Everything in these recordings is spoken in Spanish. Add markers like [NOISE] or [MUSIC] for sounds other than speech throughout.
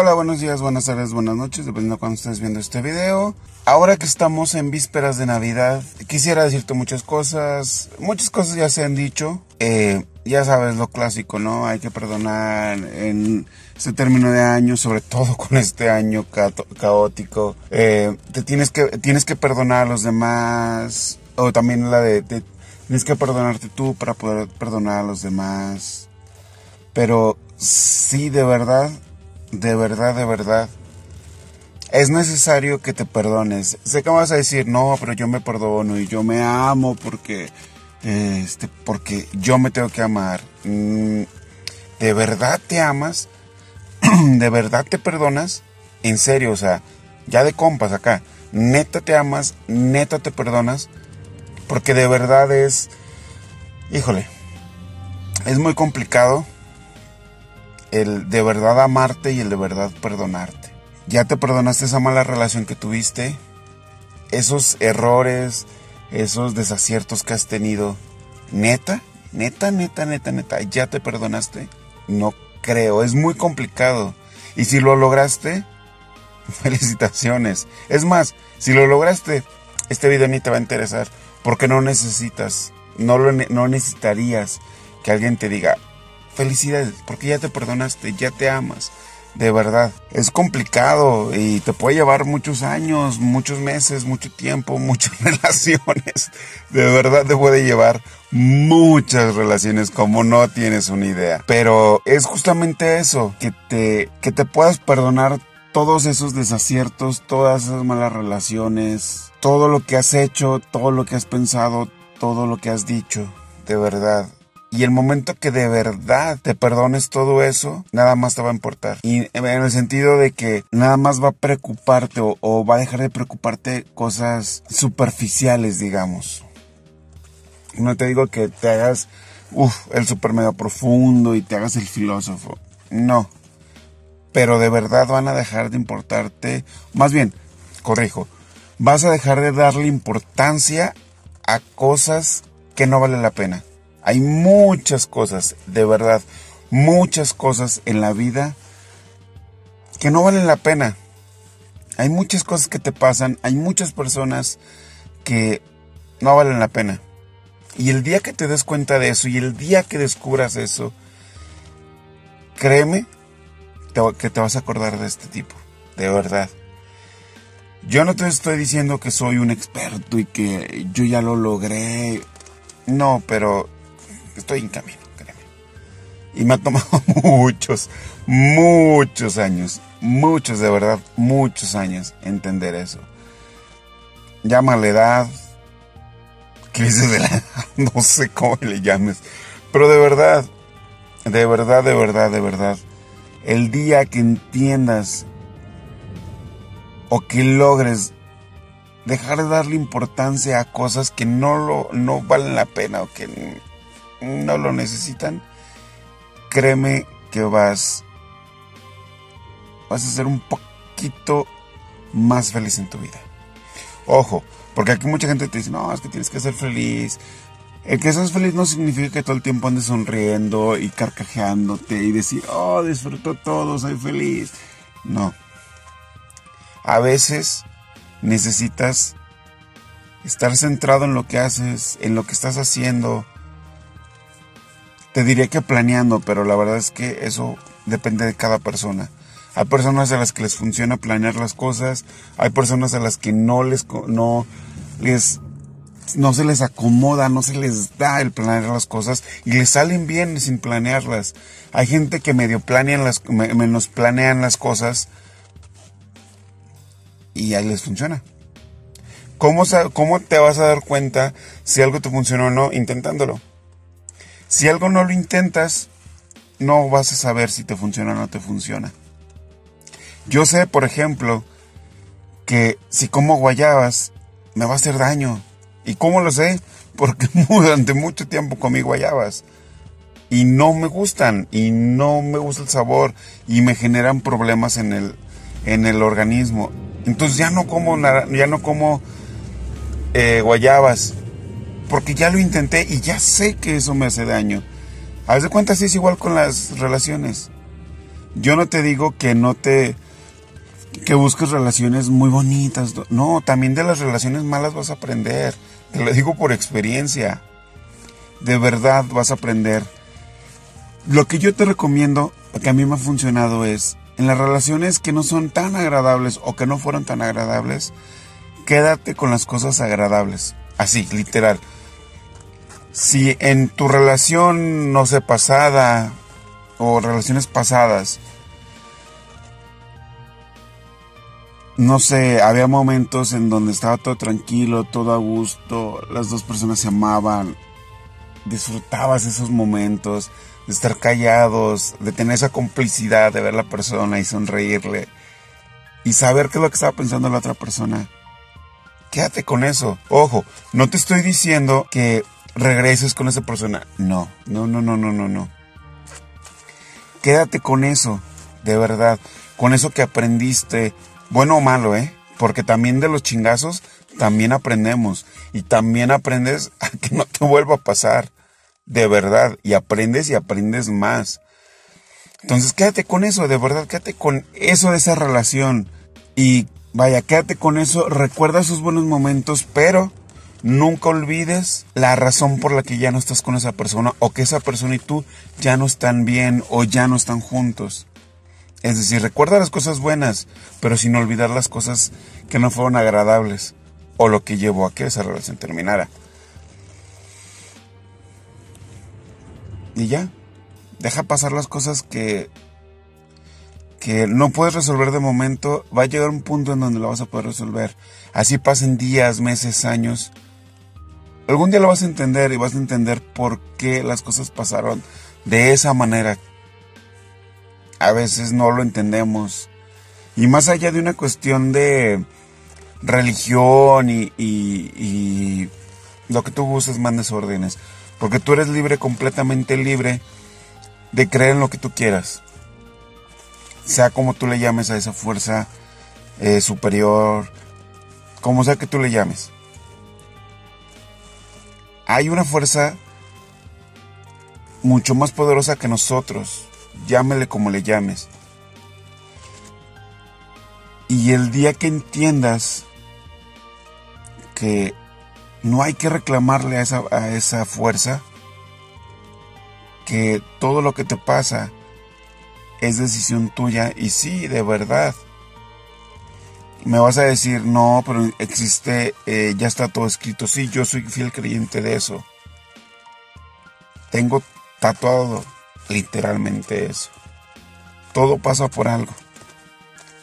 Hola, buenos días, buenas tardes, buenas noches, dependiendo de cuando estés viendo este video. Ahora que estamos en vísperas de Navidad, quisiera decirte muchas cosas. Muchas cosas ya se han dicho. Eh, ya sabes lo clásico, ¿no? Hay que perdonar en este término de año, sobre todo con este año caótico. Eh, te tienes que, tienes que perdonar a los demás. O también la de, de tienes que perdonarte tú para poder perdonar a los demás. Pero sí, de verdad, de verdad, de verdad, es necesario que te perdones. Sé que vas a decir, no, pero yo me perdono y yo me amo porque, este, porque yo me tengo que amar. Mm, ¿De verdad te amas? [CLEARS THROAT] ¿De verdad te perdonas? En serio, o sea, ya de compas acá. Neta te amas, neta te perdonas. Porque de verdad es, híjole, es muy complicado el de verdad amarte y el de verdad perdonarte. Ya te perdonaste esa mala relación que tuviste, esos errores, esos desaciertos que has tenido. Neta, neta, neta, neta, neta, ya te perdonaste. No creo, es muy complicado. Y si lo lograste, [LAUGHS] felicitaciones. Es más, si lo lograste, este video ni te va a interesar, porque no necesitas, no, lo, no necesitarías que alguien te diga, felicidades, porque ya te perdonaste, ya te amas. De verdad, es complicado y te puede llevar muchos años, muchos meses, mucho tiempo, [LAUGHS] muchas relaciones. De verdad te puede llevar muchas relaciones como no tienes una idea. Pero es justamente eso, que te, que te puedas perdonar todos esos desaciertos, todas esas malas relaciones, todo lo que has hecho, todo lo que has pensado, todo lo que has dicho. De verdad, y el momento que de verdad te perdones todo eso, nada más te va a importar. Y en el sentido de que nada más va a preocuparte o, va a dejar de preocuparte cosas superficiales, digamos. No te digo que te hagas el super profundo y te hagas el filósofo. No. Pero de verdad van a dejar de importarte. Más bien, corrijo. Vas a dejar de darle importancia a cosas que no valen la pena. Hay muchas cosas, de verdad, muchas cosas en la vida que no valen la pena. Hay muchas cosas que te pasan, hay muchas personas que no valen la pena. Y el día que te des cuenta de eso y el día que descubras eso, créeme que te vas a acordar de este tipo, de verdad. Yo no te estoy diciendo que soy un experto y que yo ya lo logré. No, pero estoy en camino, créeme. Y me ha tomado [LAUGHS] muchos, muchos años, muchos de verdad, muchos años entender eso. la edad, crisis de la edad, [LAUGHS] no sé cómo le llames, pero de verdad, de verdad, de verdad, de verdad, el día que entiendas o que logres dejar de darle importancia a cosas que no lo no valen la pena o que no lo necesitan, créeme que vas, vas a ser un poquito más feliz en tu vida. Ojo, porque aquí mucha gente te dice, no, es que tienes que ser feliz. El que seas feliz no significa que todo el tiempo andes sonriendo y carcajeándote y decir, oh, disfruto todo, soy feliz. No. A veces necesitas estar centrado en lo que haces, en lo que estás haciendo, te diría que planeando, pero la verdad es que eso depende de cada persona. Hay personas a las que les funciona planear las cosas, hay personas a las que no les no les no se les acomoda, no se les da el planear las cosas y les salen bien sin planearlas. Hay gente que medio planean las menos planean las cosas y ahí les funciona. ¿Cómo, ¿Cómo te vas a dar cuenta si algo te funciona o no intentándolo? Si algo no lo intentas, no vas a saber si te funciona o no te funciona. Yo sé, por ejemplo, que si como guayabas, me va a hacer daño. ¿Y cómo lo sé? Porque [LAUGHS] durante mucho tiempo comí guayabas. Y no me gustan. Y no me gusta el sabor. Y me generan problemas en el, en el organismo. Entonces ya no como, ya no como eh, guayabas porque ya lo intenté y ya sé que eso me hace daño. A veces de cuentas es igual con las relaciones. Yo no te digo que no te que busques relaciones muy bonitas. No, también de las relaciones malas vas a aprender. Te lo digo por experiencia. De verdad vas a aprender. Lo que yo te recomiendo, que a mí me ha funcionado es, en las relaciones que no son tan agradables o que no fueron tan agradables, quédate con las cosas agradables. Así, literal. Si en tu relación, no sé, pasada o relaciones pasadas, no sé, había momentos en donde estaba todo tranquilo, todo a gusto, las dos personas se amaban, disfrutabas esos momentos, de estar callados, de tener esa complicidad de ver a la persona y sonreírle y saber qué es lo que estaba pensando la otra persona. Quédate con eso. Ojo, no te estoy diciendo que regreses con esa persona. No, no, no, no, no, no, no. Quédate con eso, de verdad. Con eso que aprendiste, bueno o malo, ¿eh? Porque también de los chingazos también aprendemos. Y también aprendes [LAUGHS] a que no te vuelva a pasar. De verdad. Y aprendes y aprendes más. Entonces quédate con eso, de verdad, quédate con eso de esa relación. Y vaya, quédate con eso, recuerda esos buenos momentos, pero nunca olvides la razón por la que ya no estás con esa persona o que esa persona y tú ya no están bien o ya no están juntos. Es decir, recuerda las cosas buenas, pero sin olvidar las cosas que no fueron agradables o lo que llevó a que esa relación terminara. Y ya, deja pasar las cosas que que no puedes resolver de momento, va a llegar un punto en donde lo vas a poder resolver. Así pasen días, meses, años. Algún día lo vas a entender y vas a entender por qué las cosas pasaron de esa manera a veces no lo entendemos. Y más allá de una cuestión de religión y, lo que tú gustes, mandes órdenes. Porque tú eres libre, completamente libre de creer en lo que tú quieras. Sea como tú le llames a esa fuerza eh, superior, como sea que tú le llames. Hay una fuerza mucho más poderosa que nosotros llámele como le llames. Y el día que entiendas que no hay que reclamarle a esa, a esa fuerza, que todo lo que te pasa es decisión tuya y sí, de verdad. Me vas a decir, no, pero existe, eh, ya está todo escrito. Sí, yo soy fiel creyente de eso. Tengo tatuado literalmente eso. Todo pasa por algo.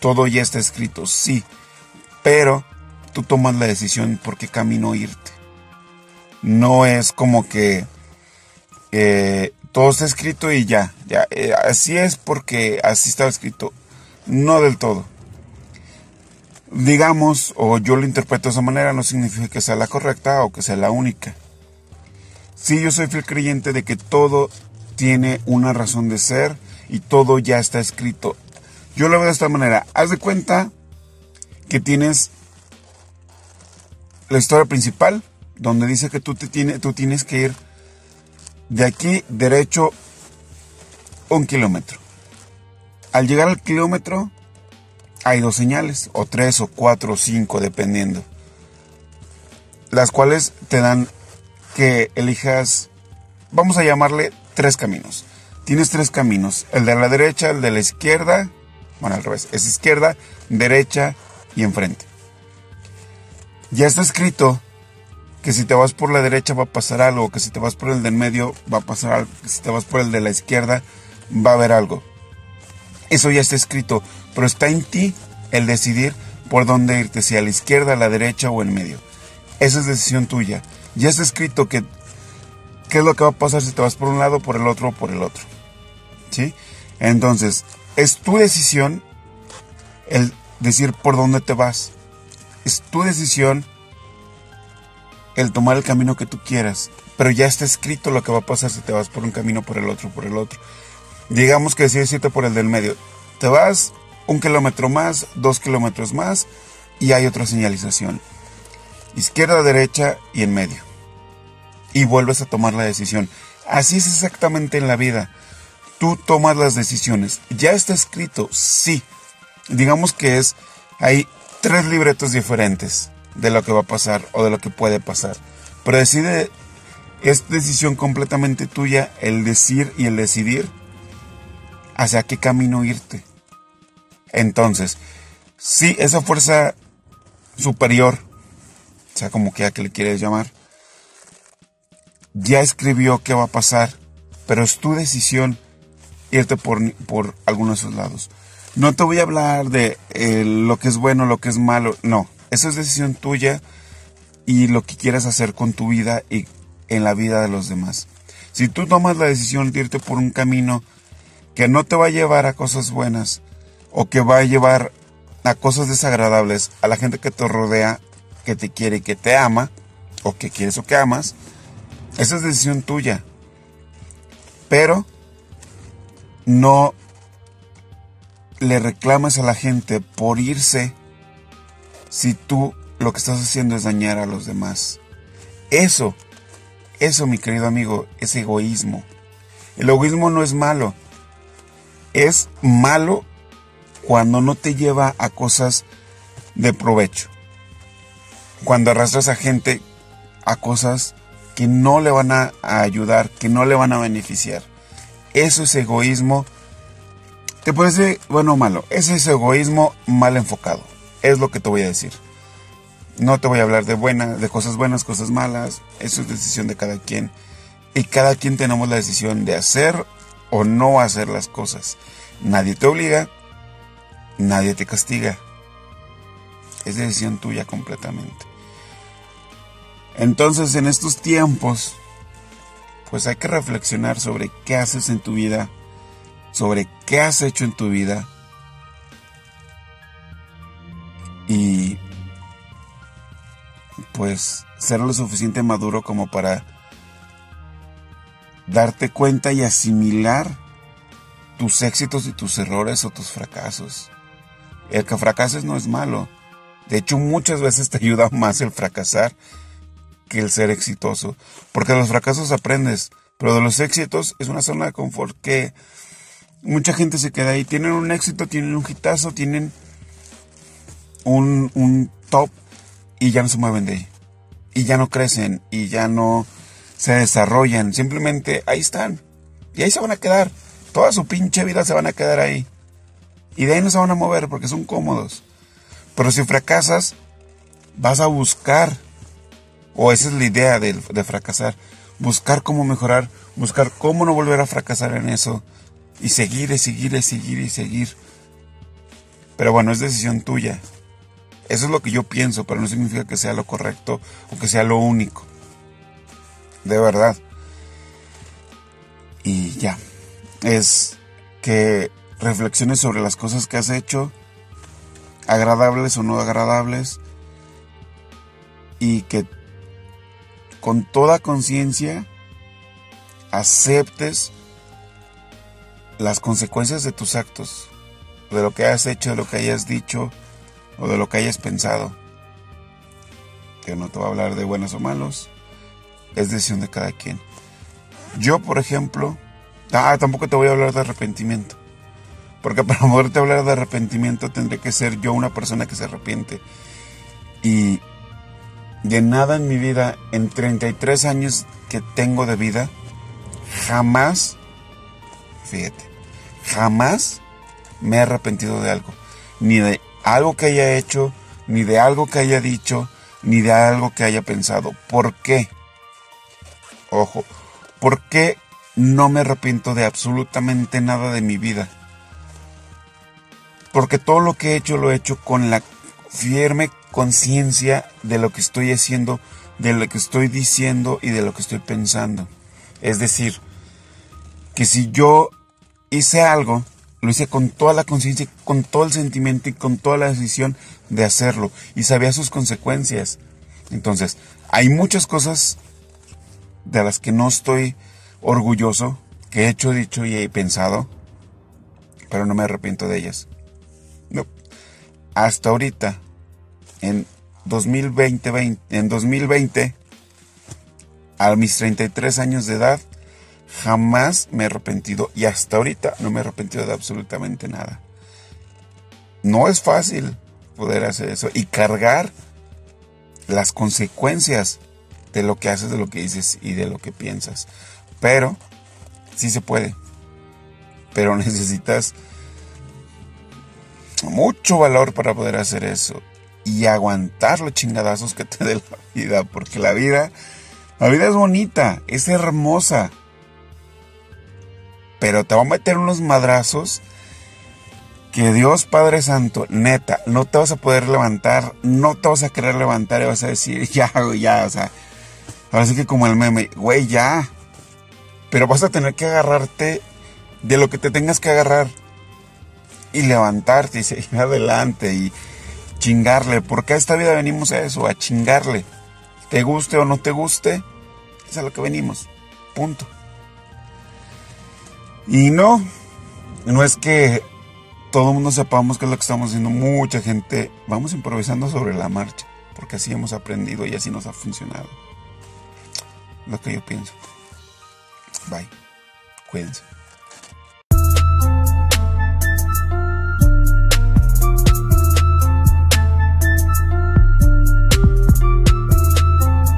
Todo ya está escrito, sí. Pero tú tomas la decisión por qué camino irte. No es como que eh, todo está escrito y ya. ya eh, así es porque así estaba escrito. No del todo. Digamos, o yo lo interpreto de esa manera, no significa que sea la correcta o que sea la única. Sí, yo soy fiel creyente de que todo tiene una razón de ser y todo ya está escrito. Yo lo veo de esta manera. Haz de cuenta que tienes la historia principal, donde dice que tú, te tiene, tú tienes que ir de aquí derecho un kilómetro. Al llegar al kilómetro hay dos señales, o tres, o cuatro, o cinco, dependiendo. Las cuales te dan que elijas, vamos a llamarle tres caminos. Tienes tres caminos, el de la derecha, el de la izquierda, bueno, al revés, es izquierda, derecha y enfrente. Ya está escrito que si te vas por la derecha va a pasar algo, que si te vas por el del medio va a pasar algo, que si te vas por el de la izquierda va a haber algo. Eso ya está escrito, pero está en ti el decidir por dónde irte, si a la izquierda, a la derecha o en medio. Esa es decisión tuya. Ya está escrito que qué es lo que va a pasar si te vas por un lado, por el otro o por el otro. ¿Sí? Entonces, es tu decisión el decir por dónde te vas. Es tu decisión el tomar el camino que tú quieras. Pero ya está escrito lo que va a pasar si te vas por un camino, por el otro, por el otro. Digamos que decides irte por el del medio. Te vas un kilómetro más, dos kilómetros más y hay otra señalización. Izquierda, derecha y en medio y vuelves a tomar la decisión. Así es exactamente en la vida. tú tomas las decisiones. Ya está escrito, sí. Digamos que es, hay tres libretos diferentes de lo que va a pasar o de lo que puede pasar. Pero decide, es decisión completamente tuya el decir y el decidir hacia qué camino irte. Entonces, si esa fuerza superior, o sea, como que a que le quieres llamar, ya escribió qué va a pasar, pero es tu decisión irte por, por algunos de esos lados. No te voy a hablar de eh, lo que es bueno, lo que es malo, no. Esa es decisión tuya y lo que quieras hacer con tu vida y en la vida de los demás. Si tú tomas la decisión de irte por un camino que no te va a llevar a cosas buenas o que va a llevar a cosas desagradables a la gente que te rodea, que te quiere y que te ama, o que quieres o que amas, esa es decisión tuya. Pero no le reclamas a la gente por irse si tú lo que estás haciendo es dañar a los demás. Eso, eso mi querido amigo, es egoísmo. El egoísmo no es malo. Es malo cuando no te lleva a cosas de provecho. Cuando arrastras a gente a cosas que no le van a, ayudar, que no le van a beneficiar. Eso es egoísmo. ¿Te parece bueno o malo? Ese es egoísmo mal enfocado. Es lo que te voy a decir. No te voy a hablar de buenas, de cosas buenas, cosas malas. Eso es decisión de cada quien. Y cada quien tenemos la decisión de hacer o no hacer las cosas. Nadie te obliga, nadie te castiga. Es decisión tuya completamente. Entonces en estos tiempos, pues hay que reflexionar sobre qué haces en tu vida, sobre qué has hecho en tu vida y pues ser lo suficiente maduro como para darte cuenta y asimilar tus éxitos y tus errores o tus fracasos. El que fracases no es malo. De hecho, muchas veces te ayuda más el fracasar que el ser exitoso. Porque de los fracasos aprendes, pero de los éxitos es una zona de confort que mucha gente se queda ahí. Tienen un éxito, tienen un hitazo, tienen un, un top y ya no se mueven de ahí. Y ya no crecen y ya no se desarrollan. Simplemente ahí están. Y ahí se van a quedar. Toda su pinche vida se van a quedar ahí. Y de ahí no se van a mover porque son cómodos. Pero si fracasas, vas a buscar o esa es la idea de, fracasar. Buscar cómo mejorar, buscar cómo no volver a fracasar en eso. Y seguir y seguir y seguir y seguir. Pero bueno, es decisión tuya. Eso es lo que yo pienso, pero no significa que sea lo correcto o que sea lo único. De verdad. Y ya. Es que reflexiones sobre las cosas que has hecho, agradables o no agradables, y que con toda conciencia aceptes las consecuencias de tus actos, de lo que has hecho, de lo que hayas dicho o de lo que hayas pensado. Que no te va a hablar de buenos o malos, es decisión de cada quien. Yo, por ejemplo, ah, tampoco te voy a hablar de arrepentimiento. Porque para [LAUGHS] poderte hablar de arrepentimiento tendré que ser yo una persona que se arrepiente. Y de nada en mi vida, en 33 años que tengo de vida, jamás, fíjate, jamás me he arrepentido de algo. Ni de algo que haya hecho, ni de algo que haya dicho, ni de algo que haya pensado. ¿Por qué? Ojo, ¿por qué no me arrepiento de absolutamente nada de mi vida? Porque todo lo que he hecho lo he hecho con la firme conciencia de lo que estoy haciendo, de lo que estoy diciendo y de lo que estoy pensando. Es decir, que si yo hice algo, lo hice con toda la conciencia, con todo el sentimiento y con toda la decisión de hacerlo y sabía sus consecuencias. Entonces, hay muchas cosas de las que no estoy orgulloso, que he hecho, dicho y pensado, pero no me arrepiento de ellas. Hasta ahorita en 2020, en 2020, a mis 33 años de edad, Jamás me he arrepentido y hasta ahorita no me he arrepentido de absolutamente nada. No es fácil poder hacer eso y cargar las consecuencias de lo que haces, de lo que dices y de lo que piensas. Pero sí se puede. Pero [LAUGHS] necesitas mucho valor para poder hacer eso y aguantar los chingadazos que te dé la vida, porque la vida, la vida es bonita, es hermosa, pero te va a meter unos madrazos que Dios Padre Santo, neta, no te vas a poder levantar, no te vas a querer levantar y vas a decir, [LAUGHS] ya, ya, o sea, ahora sí que como el meme, güey, ya, pero vas a tener que agarrarte de lo que te tengas que agarrar y levantarte y seguir [LAUGHS] adelante y chingarle, porque a esta vida venimos a eso, a chingarle. Te guste o no te guste, es a lo que venimos. Punto. Y no, no es que todo el mundo sepamos qué es lo que estamos haciendo. Mucha gente vamos improvisando sobre la marcha, porque así hemos aprendido y así nos ha funcionado. Lo que yo pienso. Bye. Cuídense.